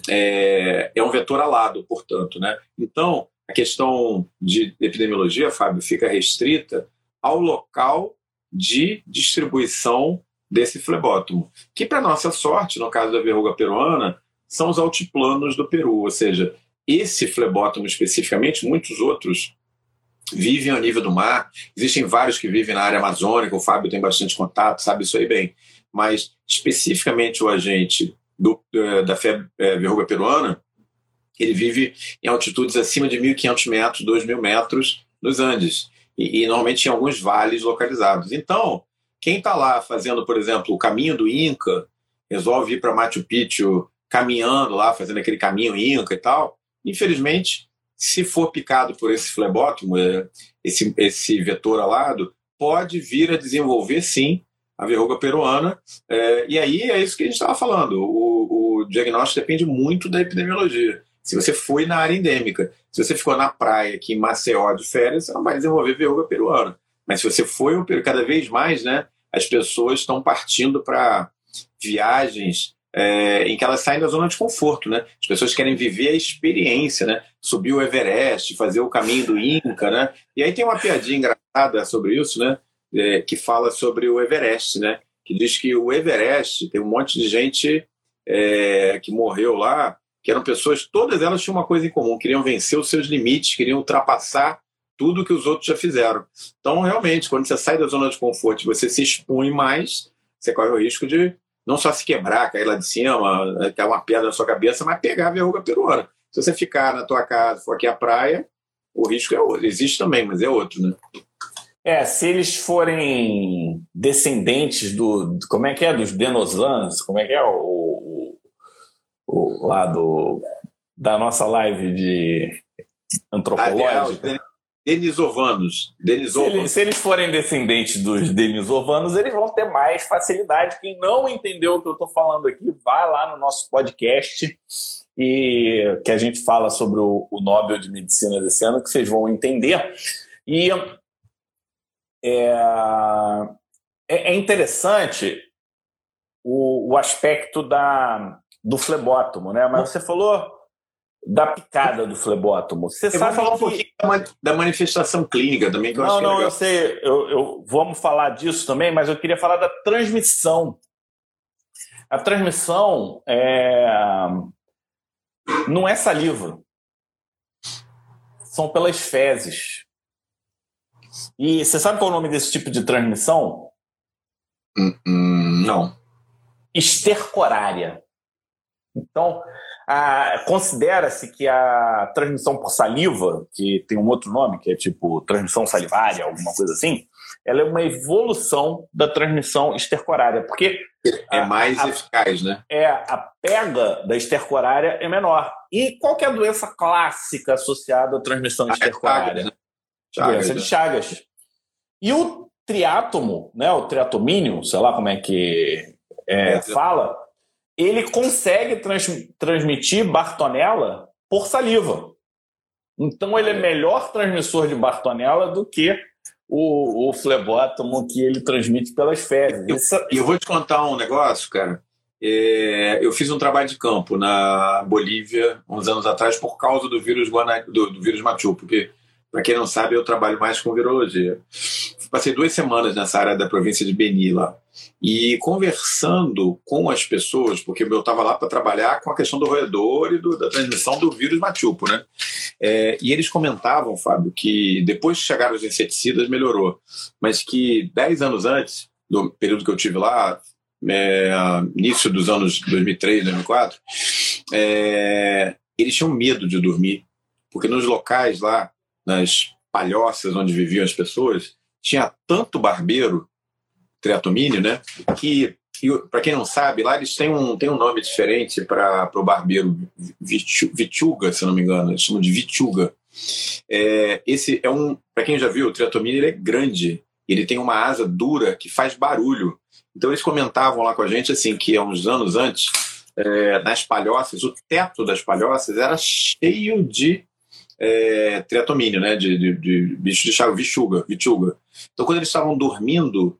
é, é, um vetor alado, portanto. Né? Então, a questão de epidemiologia, Fábio, fica restrita ao local de distribuição desse flebótomo, que, para nossa sorte, no caso da verruga peruana, são os altiplanos do Peru, ou seja, esse flebótomo especificamente, muitos outros vivem ao nível do mar. Existem vários que vivem na área amazônica, o Fábio tem bastante contato, sabe isso aí bem. Mas, especificamente, o agente do, da febre, é, verruga peruana, ele vive em altitudes acima de 1.500 metros, 2.000 metros nos Andes, e, e normalmente em alguns vales localizados. Então, quem está lá fazendo, por exemplo, o caminho do Inca, resolve ir para Machu Picchu caminhando lá, fazendo aquele caminho Inca e tal, infelizmente se for picado por esse flebótomo, é, esse, esse vetor alado, pode vir a desenvolver sim a verruga peruana. É, e aí é isso que a gente estava falando. O, o, diagnóstico depende muito da epidemiologia. Se você foi na área endêmica, se você ficou na praia aqui em Maceió de férias, você não vai desenvolver verruga peruana. Mas se você foi, cada vez mais, né, as pessoas estão partindo para viagens é, em que elas saem da zona de conforto, né? As pessoas querem viver a experiência, né? Subir o Everest, fazer o caminho do Inca, né? E aí tem uma piadinha engraçada sobre isso, né? É, que fala sobre o Everest, né? Que diz que o Everest tem um monte de gente é, que morreu lá, que eram pessoas, todas elas tinham uma coisa em comum, queriam vencer os seus limites, queriam ultrapassar tudo que os outros já fizeram. Então, realmente, quando você sai da zona de conforto, você se expõe mais, você corre o risco de não só se quebrar, cair lá de cima, cair uma pedra na sua cabeça, mas pegar a verruga peruana. Se você ficar na tua casa, for aqui à praia, o risco é outro. Existe também, mas é outro, né? É, se eles forem descendentes do. Como é que é? Dos Denosans? Como é que é o, o, o lado da nossa live de antropológica? Denisovanos. denisovanos. Se, eles, se eles forem descendentes dos denisovanos, eles vão ter mais facilidade. Quem não entendeu o que eu estou falando aqui, vai lá no nosso podcast e que a gente fala sobre o, o Nobel de Medicina desse ano, que vocês vão entender. E é, é, é interessante o, o aspecto da, do flebótomo, né? Mas você falou da picada do flebótomo. Você eu sabe vou falar que... um pouquinho da manifestação clínica também, que eu não, é Não, eu sei, eu, eu, vamos falar disso também, mas eu queria falar da transmissão. A transmissão é... não é saliva. São pelas fezes. E você sabe qual é o nome desse tipo de transmissão? Hum, hum, não. Estercorária. Então, considera-se que a transmissão por saliva, que tem um outro nome, que é tipo transmissão salivária, alguma coisa assim, ela é uma evolução da transmissão estercorária, porque é mais a, eficaz, né? É a pega da estercorária é menor. E qual é a doença clássica associada à transmissão ah, estercorária? É Chagas, né? Chagas, doença de né? Chagas. E o triátomo, né, o triatomínio, sei lá como é que é, é, fala, ele consegue trans, transmitir Bartonella por saliva. Então ele é melhor transmissor de Bartonella do que o, o flebótomo que ele transmite pelas fezes. E eu, eu, vou te contar um negócio, cara. É, eu fiz um trabalho de campo na Bolívia uns anos atrás por causa do vírus Guana, do, do vírus Machu, porque para quem não sabe, eu trabalho mais com virologia. Passei duas semanas nessa área da província de Beni lá. E conversando com as pessoas, porque eu estava lá para trabalhar com a questão do roedor e do, da transmissão do vírus machupo, né? É, e eles comentavam, Fábio, que depois que chegaram os inseticidas melhorou, mas que dez anos antes, do período que eu tive lá, é, início dos anos 2003, 2004, é, eles tinham medo de dormir, porque nos locais lá nas palhoças onde viviam as pessoas, tinha tanto barbeiro, triatomínio, né? Que, para quem não sabe, lá eles têm um, têm um nome diferente para o barbeiro, vituga, se não me engano, eles chamam de vituga. É, esse é um, para quem já viu, o triatomínio ele é grande, ele tem uma asa dura que faz barulho. Então eles comentavam lá com a gente assim que há uns anos antes, é, nas palhoças, o teto das palhoças era cheio de é, triatomínio, né? De, de, de bicho de chave, vichuga, vichuga. Então, quando eles estavam dormindo,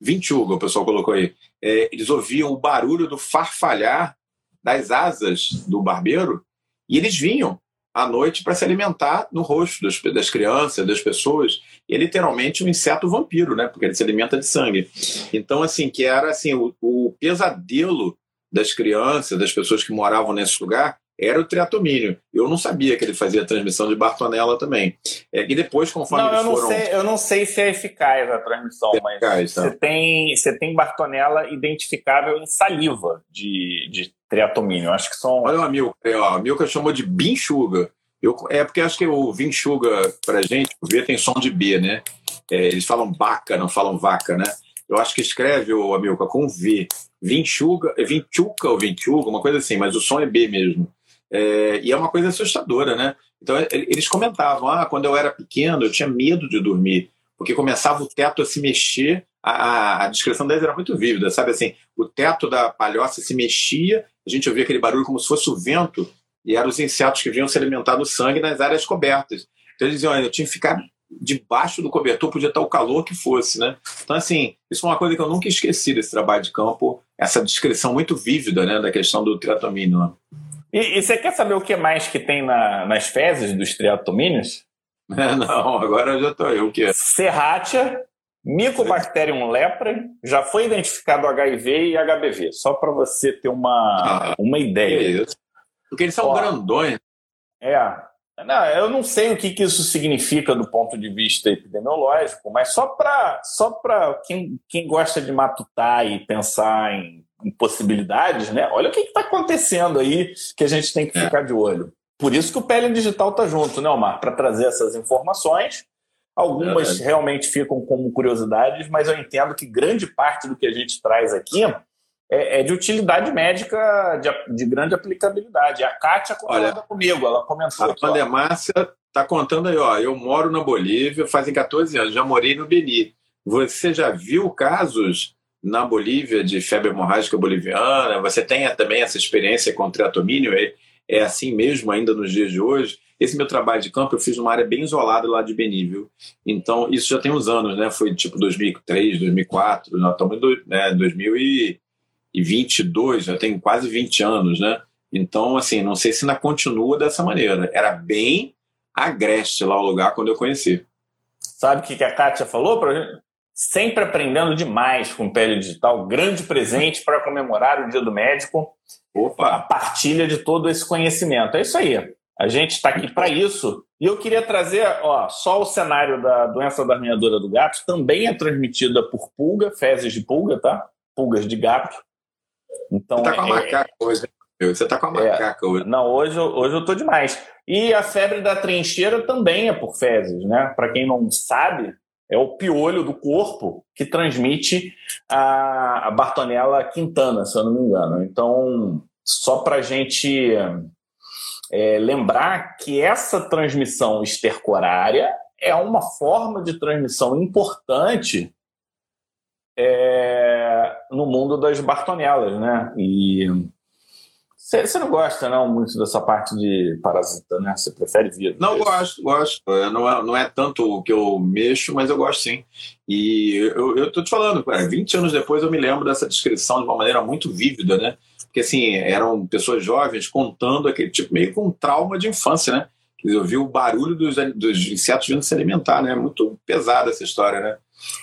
vinchuga, o pessoal colocou aí, é, eles ouviam o barulho do farfalhar das asas do barbeiro e eles vinham à noite para se alimentar no rosto das, das, crianças, das pessoas. E é literalmente um inseto vampiro, né? Porque ele se alimenta de sangue. Então, assim, que era assim o, o pesadelo das crianças, das pessoas que moravam nesse lugar, era o triatomínio. Eu não sabia que ele fazia transmissão de Bartonella também. É, e depois, conforme não, eles eu foram... Não sei, eu não sei se é eficaz a transmissão, é mas eficaz, tá? você, tem, você tem Bartonella identificável em saliva de, de triatomínio. Acho que são... Olha o Amilcar, ó, a Milka chamou de binchuga. Eu, é porque acho que o vinchuga, pra gente, o V tem som de B, né? É, eles falam vaca, não falam vaca, né? Eu acho que escreve o Amilcar com V. Vinchuga, é vinchuca ou vinchuga, uma coisa assim, mas o som é B mesmo. É, e é uma coisa assustadora, né? Então eles comentavam: ah, quando eu era pequeno eu tinha medo de dormir, porque começava o teto a se mexer. A, a descrição deles era muito vívida, sabe assim? O teto da palhoça se mexia, a gente ouvia aquele barulho como se fosse o vento, e eram os insetos que vinham se alimentar do sangue nas áreas cobertas. Então eles diziam: olha, eu tinha que ficar debaixo do cobertor, podia estar o calor que fosse, né? Então, assim, isso é uma coisa que eu nunca esqueci desse trabalho de campo, essa descrição muito vívida, né, da questão do triatomínio. Né? E, e, você quer saber o que mais que tem na, nas fezes dos triatomíneos? É, não, agora já estou eu. O que é? Serratia, Mycobacterium lepra, já foi identificado HIV e HBV, só para você ter uma, ah, uma ideia. isso. Porque eles são Ó, grandões. É. Não, eu não sei o que, que isso significa do ponto de vista epidemiológico, mas só para só quem, quem gosta de matutar e pensar em possibilidades, né? Olha o que está acontecendo aí que a gente tem que é. ficar de olho. Por isso que o Pele Digital está junto, né, Omar? Para trazer essas informações. Algumas é. realmente ficam como curiosidades, mas eu entendo que grande parte do que a gente traz aqui é, é de utilidade médica de, de, grande aplicabilidade. A Kátia concorda comigo, ela comentou. A aqui, Pandemárcia está contando aí, ó. Eu moro na Bolívia fazem 14 anos, já morei no Beni. Você já viu casos na Bolívia de febre hemorrágica boliviana. Você tem também essa experiência com triatomínio, é, é assim mesmo ainda nos dias de hoje. Esse meu trabalho de campo eu fiz numa área bem isolada lá de Benível. Então, isso já tem uns anos, né? Foi tipo 2003, 2004, nós estamos em né, 2022, já tem quase 20 anos, né? Então, assim, não sei se ainda continua dessa maneira. Era bem agreste lá o lugar quando eu conheci. Sabe o que a Kátia falou para? Sempre aprendendo demais com pele digital. Grande presente para comemorar o Dia do Médico. Opa. A partilha de todo esse conhecimento. É isso aí. A gente está aqui para isso. E eu queria trazer, ó, só o cenário da doença da arranhadora do gato também é transmitida por pulga, fezes de pulga, tá? Pulgas de gato. Então, Você está com a é, macaca hoje. Você está com a é. macaca é, hoje. Não, hoje, hoje eu estou demais. E a febre da trincheira também é por fezes, né? Para quem não sabe, é o piolho do corpo que transmite a, Bartonella quintana, se eu não me engano. Então, só para a gente é, lembrar que essa transmissão estercorária é uma forma de transmissão importante é, no mundo das bartonelas, né? E você não gosta não muito dessa parte de parasita, né? Você prefere vírus? Não, gosto, gosto. Não é, não é tanto o que eu mexo, mas eu gosto sim. E eu, eu tô te falando, cara, 20 anos depois eu me lembro dessa descrição de uma maneira muito vívida, né? porque assim, eram pessoas jovens contando aquele tipo, meio com um trauma de infância, né? Eu vi o barulho dos, dos insetos vindo se alimentar, né? Muito pesada essa história, né?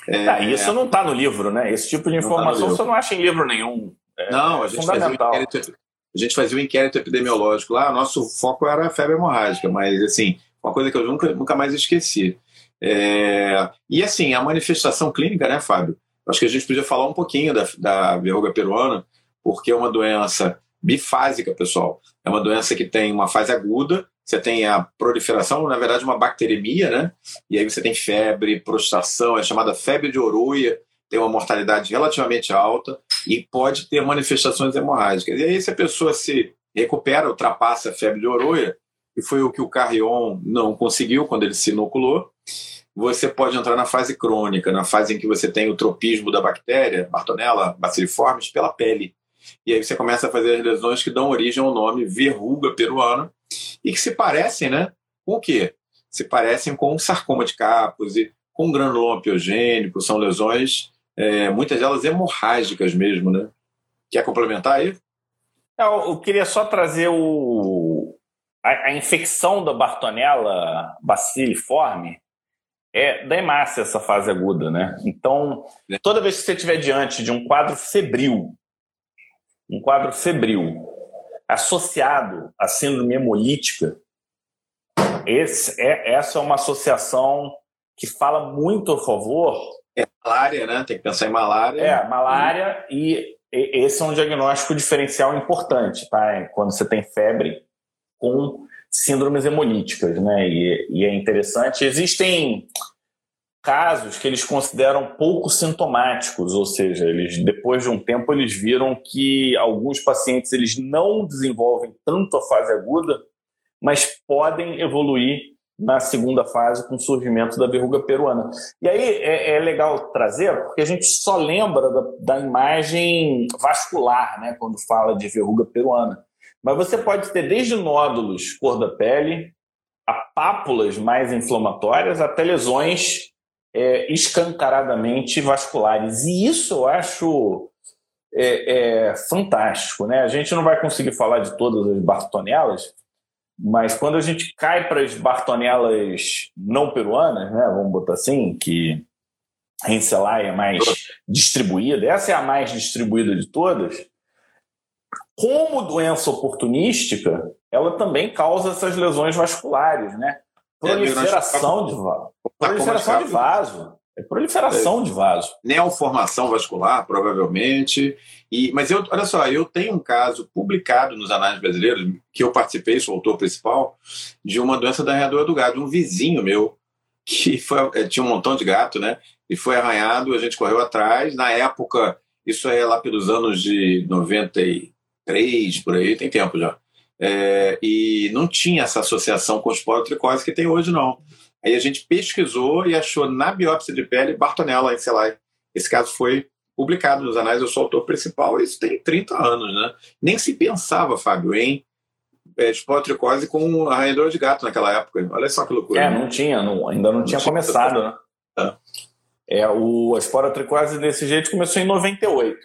É, ah, isso não está no livro, né? Esse tipo de informação tá você não acha em livro nenhum. É, não, a gente, um inquérito, a gente fazia um inquérito epidemiológico lá, nosso foco era a febre hemorrágica, mas assim, uma coisa que eu nunca, nunca mais esqueci. É, e assim, a manifestação clínica, né, Fábio? Acho que a gente podia falar um pouquinho da, da verruga peruana, porque é uma doença bifásica, pessoal. É uma doença que tem uma fase aguda, você tem a proliferação, na verdade, uma bacteremia, né? E aí você tem febre, prostração, é chamada febre de Oroia, tem uma mortalidade relativamente alta e pode ter manifestações hemorrágicas. E aí, se a pessoa se recupera, ultrapassa a febre de Oroia, que foi o que o Carrion não conseguiu quando ele se inoculou, você pode entrar na fase crônica, na fase em que você tem o tropismo da bactéria, Bartonella bacilliformes, pela pele. E aí você começa a fazer as lesões que dão origem ao nome verruga peruana e que se parecem, né? Com o quê? Se parecem com sarcoma de Kaposi, com granuloma piogênico, são lesões, é, muitas delas hemorrágicas mesmo, né? Quer complementar aí? Eu, eu queria só trazer o, a, a, infecção da Bartonella bacilliforme é da hemácia essa fase aguda, né? Então, é. toda vez que você estiver diante de um quadro febril um quadro febril associado à síndrome hemolítica, esse, é, essa é uma associação que fala muito a favor. É malária, né? Tem que pensar em malária. É, malária e, esse é um diagnóstico diferencial importante, tá? Quando você tem febre com síndromes hemolíticas, né? E, e é interessante. Existem casos que eles consideram pouco sintomáticos, ou seja, eles depois de um tempo eles viram que alguns pacientes eles não desenvolvem tanto a fase aguda, mas podem evoluir na segunda fase com o surgimento da verruga peruana. E aí é, é legal trazer, porque a gente só lembra da, da imagem vascular, né, quando fala de verruga peruana. Mas você pode ter desde nódulos cor da pele, a pápulas mais inflamatórias, até lesões é, escancaradamente vasculares. E isso eu acho é, é, fantástico. Né? A gente não vai conseguir falar de todas as bartonelas, mas quando a gente cai para as bartonelas não peruanas, né, vamos botar assim, que Renselai é mais distribuída, essa é a mais distribuída de todas, como doença oportunística, ela também causa essas lesões vasculares, né? Proliferação de. Proliferação de vaso. É proliferação é, de vaso. Neoformação vascular, provavelmente. E, mas eu, olha só, eu tenho um caso publicado nos anais brasileiros, que eu participei, sou autor principal, de uma doença da arranhadora do gado, um vizinho meu, que foi, é, tinha um montão de gato, né? E foi arranhado, a gente correu atrás. Na época, isso é lá pelos anos de 93, por aí, tem tempo já. É, e não tinha essa associação com os esporotricose que tem hoje, não. Aí a gente pesquisou e achou na biópsia de pele Bartonella encerai. Esse caso foi publicado nos anais, eu sou autor principal, isso tem 30 anos, né? Nem se pensava, Fábio, em é, esporotricose com arranhador de gato naquela época. Olha só que loucura. É, né? não tinha, não, ainda não, não tinha, tinha começado, né? É. é, o, a esporotricose desse jeito começou em 98.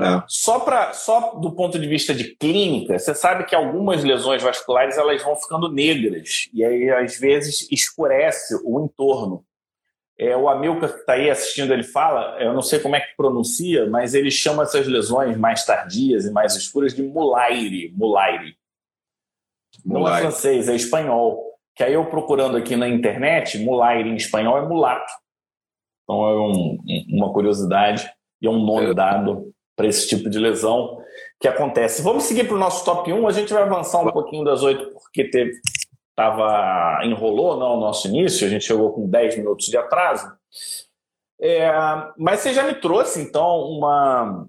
É. Só, pra, só do ponto de vista de clínica, você sabe que algumas lesões vasculares elas vão ficando negras e aí às vezes escurece o entorno. É, o Amilcar que está aí assistindo, ele fala, eu não sei como é que pronuncia, mas ele chama essas lesões mais tardias e mais escuras de mulaire. Mulaire. Não é francês, é espanhol. Que aí eu procurando aqui na internet, mulaire em espanhol é mulato. Então é um, uma curiosidade e é um nome é. dado para esse tipo de lesão que acontece. Vamos seguir para o nosso top 1, a gente vai avançar um pouquinho das oito, porque teve, tava, enrolou não, o nosso início, a gente chegou com 10 minutos de atraso. É, mas você já me trouxe, então, uma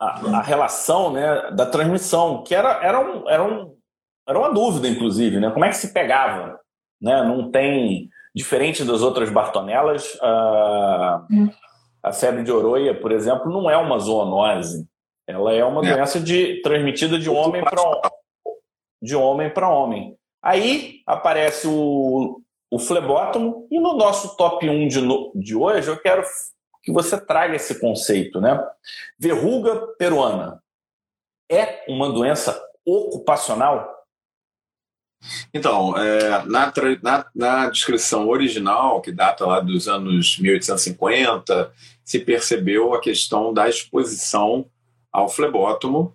a, a, relação né, da transmissão, que era, era, um, era, um, era uma dúvida, inclusive, né? Como é que se pegava? Né? Não tem, diferente das outras bartonelas, a, a febre de Oroia, por exemplo, não é uma zoonose. Ela é uma é. doença de, transmitida de homem para de homem para homem. Aí aparece o, o flebótomo, e no nosso top 1 de, de hoje eu quero que você traga esse conceito, né? Verruga peruana é uma doença ocupacional? Então, é, na, na, na, descrição original, que data lá dos anos 1850, se percebeu a questão da exposição ao flebótomo,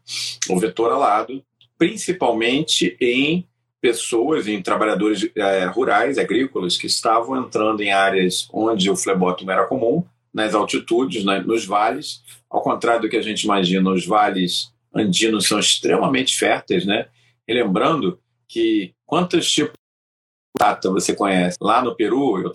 o vetor alado, principalmente em pessoas, em trabalhadores é, rurais, agrícolas, que estavam entrando em áreas onde o flebótomo era comum, nas altitudes, né, nos vales. Ao contrário do que a gente imagina, os vales andinos são extremamente férteis, né? E lembrando que quantos tipos de batata você conhece? Lá no Peru, eu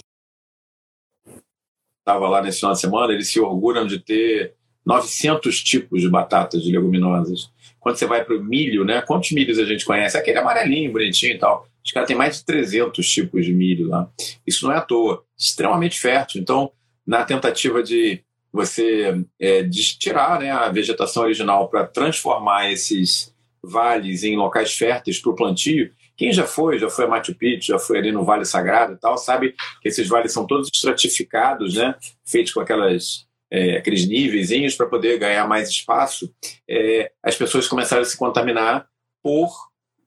estava lá nesse final de semana, eles se orgulham de ter 900 tipos de batatas de leguminosas. Quando você vai para o milho, né? Quantos milhos a gente conhece? Aquele amarelinho, bonitinho e tal. Os caras têm mais de 300 tipos de milho lá. Isso não é à toa. Extremamente fértil. Então, na tentativa de você é, tirar né, a vegetação original para transformar esses vales em locais férteis para o plantio, quem já foi, já foi a Machu Picchu, já foi ali no Vale Sagrado e tal, sabe que esses vales são todos estratificados, né? Feitos com aquelas é, aqueles níveis para poder ganhar mais espaço, é, as pessoas começaram a se contaminar por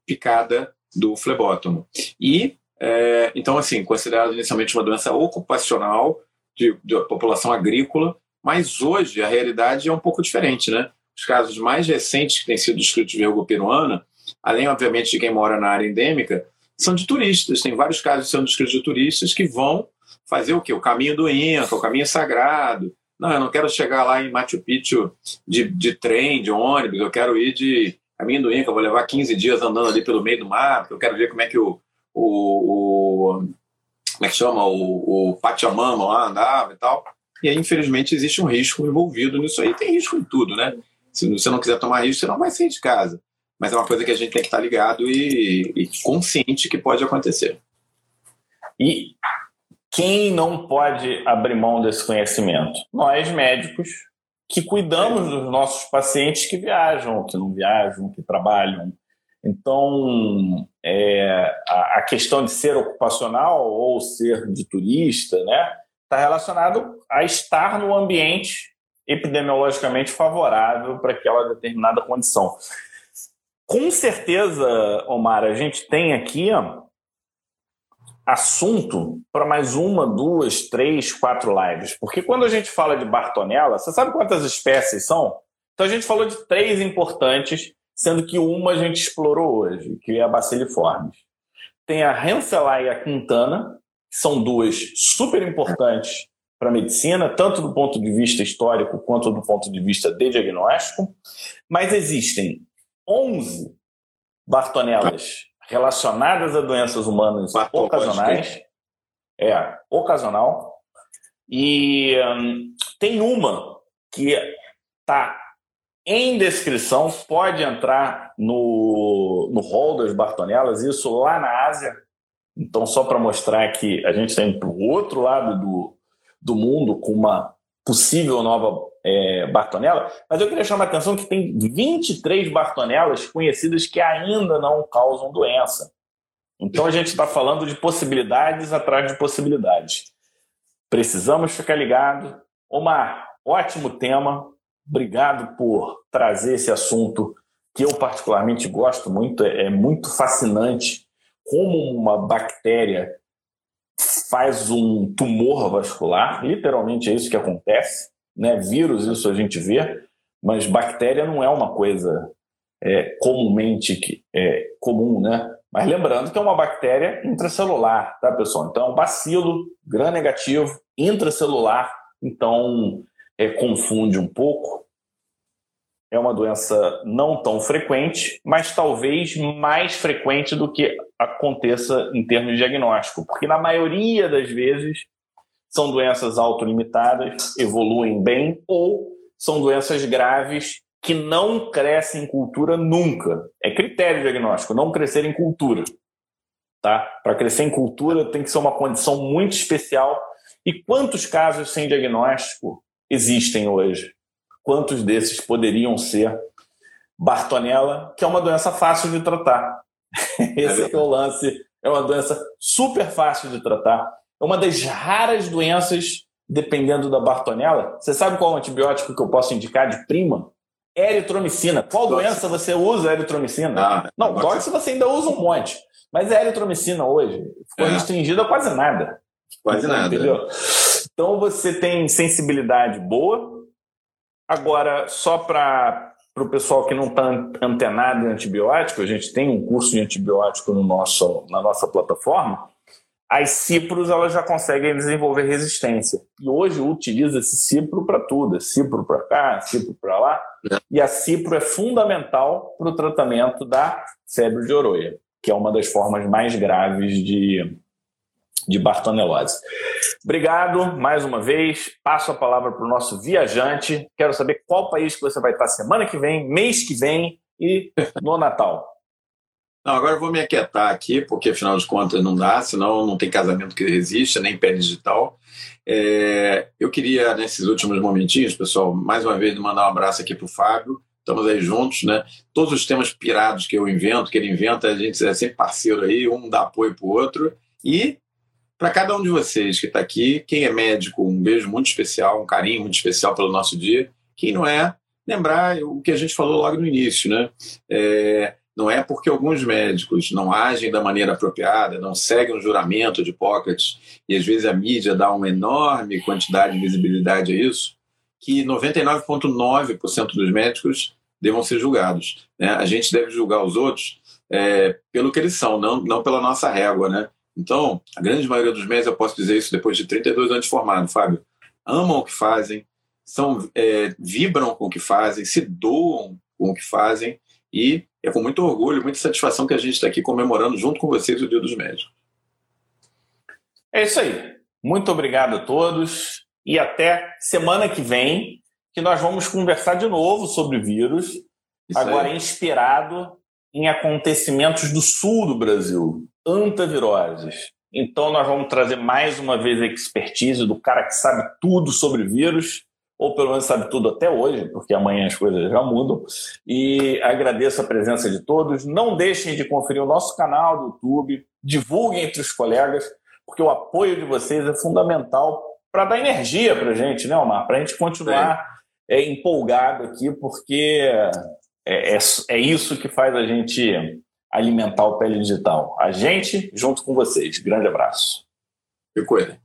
picada do flebótomo. E, é, então, assim, considerado inicialmente uma doença ocupacional de, de população agrícola, mas hoje a realidade é um pouco diferente, né? Os casos mais recentes que têm sido descritos de verruga peruana, além, obviamente, de quem mora na área endêmica, são de turistas. Tem vários casos sendo descritos de turistas que vão fazer o quê? O caminho do Inca, o caminho sagrado, não, eu não quero chegar lá em Machu Picchu de, de trem, de ônibus, eu quero ir de caminho do Inca, vou levar 15 dias andando ali pelo meio do mar, eu quero ver como é que o, o, o como é que chama, o, o Pachamama lá andava e tal. E aí, infelizmente, existe um risco envolvido nisso aí. Tem risco em tudo, né? Se você não quiser tomar risco, você não vai sair de casa. Mas é uma coisa que a gente tem que estar ligado e, e consciente que pode acontecer. E quem não pode abrir mão desse conhecimento? Nós, médicos, que cuidamos dos nossos pacientes que viajam, que não viajam, que trabalham. Então, é, a, a, questão de ser ocupacional ou ser de turista, né, está relacionado a estar no ambiente epidemiologicamente favorável para aquela determinada condição. Com certeza, Omar, a gente tem aqui ó, assunto para mais uma, duas, três, quatro lives. Porque quando a gente fala de Bartonella, você sabe quantas espécies são? Então a gente falou de três importantes, sendo que uma a gente explorou hoje, que é a Bacilliformes. Tem a Hanselai e a Quintana, que são duas super importantes para a medicina, tanto do ponto de vista histórico quanto do ponto de vista de diagnóstico. Mas existem 11 Bartonellas relacionadas a doenças humanas ocasionais. É, ocasional. E hum, tem uma que está em descrição, pode entrar no, no hall das Bartonelas, isso lá na Ásia. Então, só para mostrar que a gente tem para o outro lado do, do mundo com uma possível nova é, Bartonella, mas eu queria chamar a atenção que tem 23 Bartonelas conhecidas que ainda não causam doença. Então a gente está falando de possibilidades atrás de possibilidades. Precisamos ficar ligado. Omar, ótimo tema. Obrigado por trazer esse assunto que eu particularmente gosto muito. É, é muito fascinante como uma bactéria faz um tumor vascular, literalmente é isso que acontece. Né? Vírus, isso a gente vê, mas bactéria não é uma coisa é, comumente que, é, comum, né? Mas lembrando que é uma bactéria intracelular, tá, pessoal? Então é bacilo gram negativo intracelular, então é, confunde um pouco. É uma doença não tão frequente, mas talvez mais frequente do que aconteça em termos de diagnóstico, porque na maioria das vezes são doenças autolimitadas, evoluem bem, ou são doenças graves que não crescem em cultura nunca. É critério diagnóstico, não crescer em cultura. Tá? Para crescer em cultura tem que ser uma condição muito especial. E quantos casos sem diagnóstico existem hoje? Quantos desses poderiam ser Bartonella, que é uma doença fácil de tratar? Esse é, é o lance. É uma doença super fácil de tratar. É uma das raras doenças, dependendo da Bartonella. Você sabe qual antibiótico que eu posso indicar de prima? Eritromicina. Qual doença você usa eritromicina? Ah, não, dox você ainda usa um monte. Mas a eritromicina hoje ficou é. restringida a quase nada. Quase nada. Entendeu? Então você tem sensibilidade boa. Agora, só para o pessoal que não está antenado em antibiótico, a gente tem um curso de antibiótico no nosso, na nossa plataforma as cipros elas já conseguem desenvolver resistência. E hoje utiliza esse cipro para tudo, é cipro para cá, cipro para lá. É. E a cipro é fundamental para o tratamento da febre de oroia, que é uma das formas mais graves de, de bartonelose. Obrigado mais uma vez. Passo a palavra para o nosso viajante. Quero saber qual país que você vai estar semana que vem, mês que vem e no Natal. Não, agora eu vou me aquietar aqui, porque afinal de contas não dá, senão não tem casamento que resista, nem pé digital. É, eu queria, nesses últimos momentinhos, pessoal, mais uma vez mandar um abraço aqui para o Fábio. Estamos aí juntos, né? Todos os temas pirados que eu invento, que ele inventa, a gente é sempre parceiro aí, um dá apoio para o outro. E para cada um de vocês que está aqui, quem é médico, um beijo muito especial, um carinho muito especial pelo nosso dia. Quem não é, lembrar o que a gente falou logo no início, né? É, não é porque alguns médicos não agem da maneira apropriada, não seguem um juramento de Hipócrates, e às vezes a mídia dá uma enorme quantidade de visibilidade a isso, que 99,9% dos médicos devam ser julgados. Né? A gente deve julgar os outros é, pelo que eles são, não, não pela nossa régua. Né? Então, a grande maioria dos médicos, eu posso dizer isso depois de 32 anos de formado, Fábio, amam o que fazem, são, é, vibram com o que fazem, se doam com o que fazem, e é com muito orgulho, muita satisfação que a gente está aqui comemorando junto com vocês o Dia dos Médicos. É isso aí. Muito obrigado a todos e até semana que vem, que nós vamos conversar de novo sobre vírus, isso agora aí. inspirado em acontecimentos do sul do Brasil, antaviroses. Então nós vamos trazer mais uma vez a expertise do cara que sabe tudo sobre vírus ou pelo menos sabe tudo até hoje, porque amanhã as coisas já mudam. E agradeço a presença de todos. Não deixem de conferir o nosso canal do YouTube, divulguem entre os colegas, porque o apoio de vocês é fundamental para dar energia para a gente, né, Omar? Para a gente continuar é, empolgado aqui, porque é, é, é isso que faz a gente alimentar o Pele Digital. A gente junto com vocês. Grande abraço. Fico ele.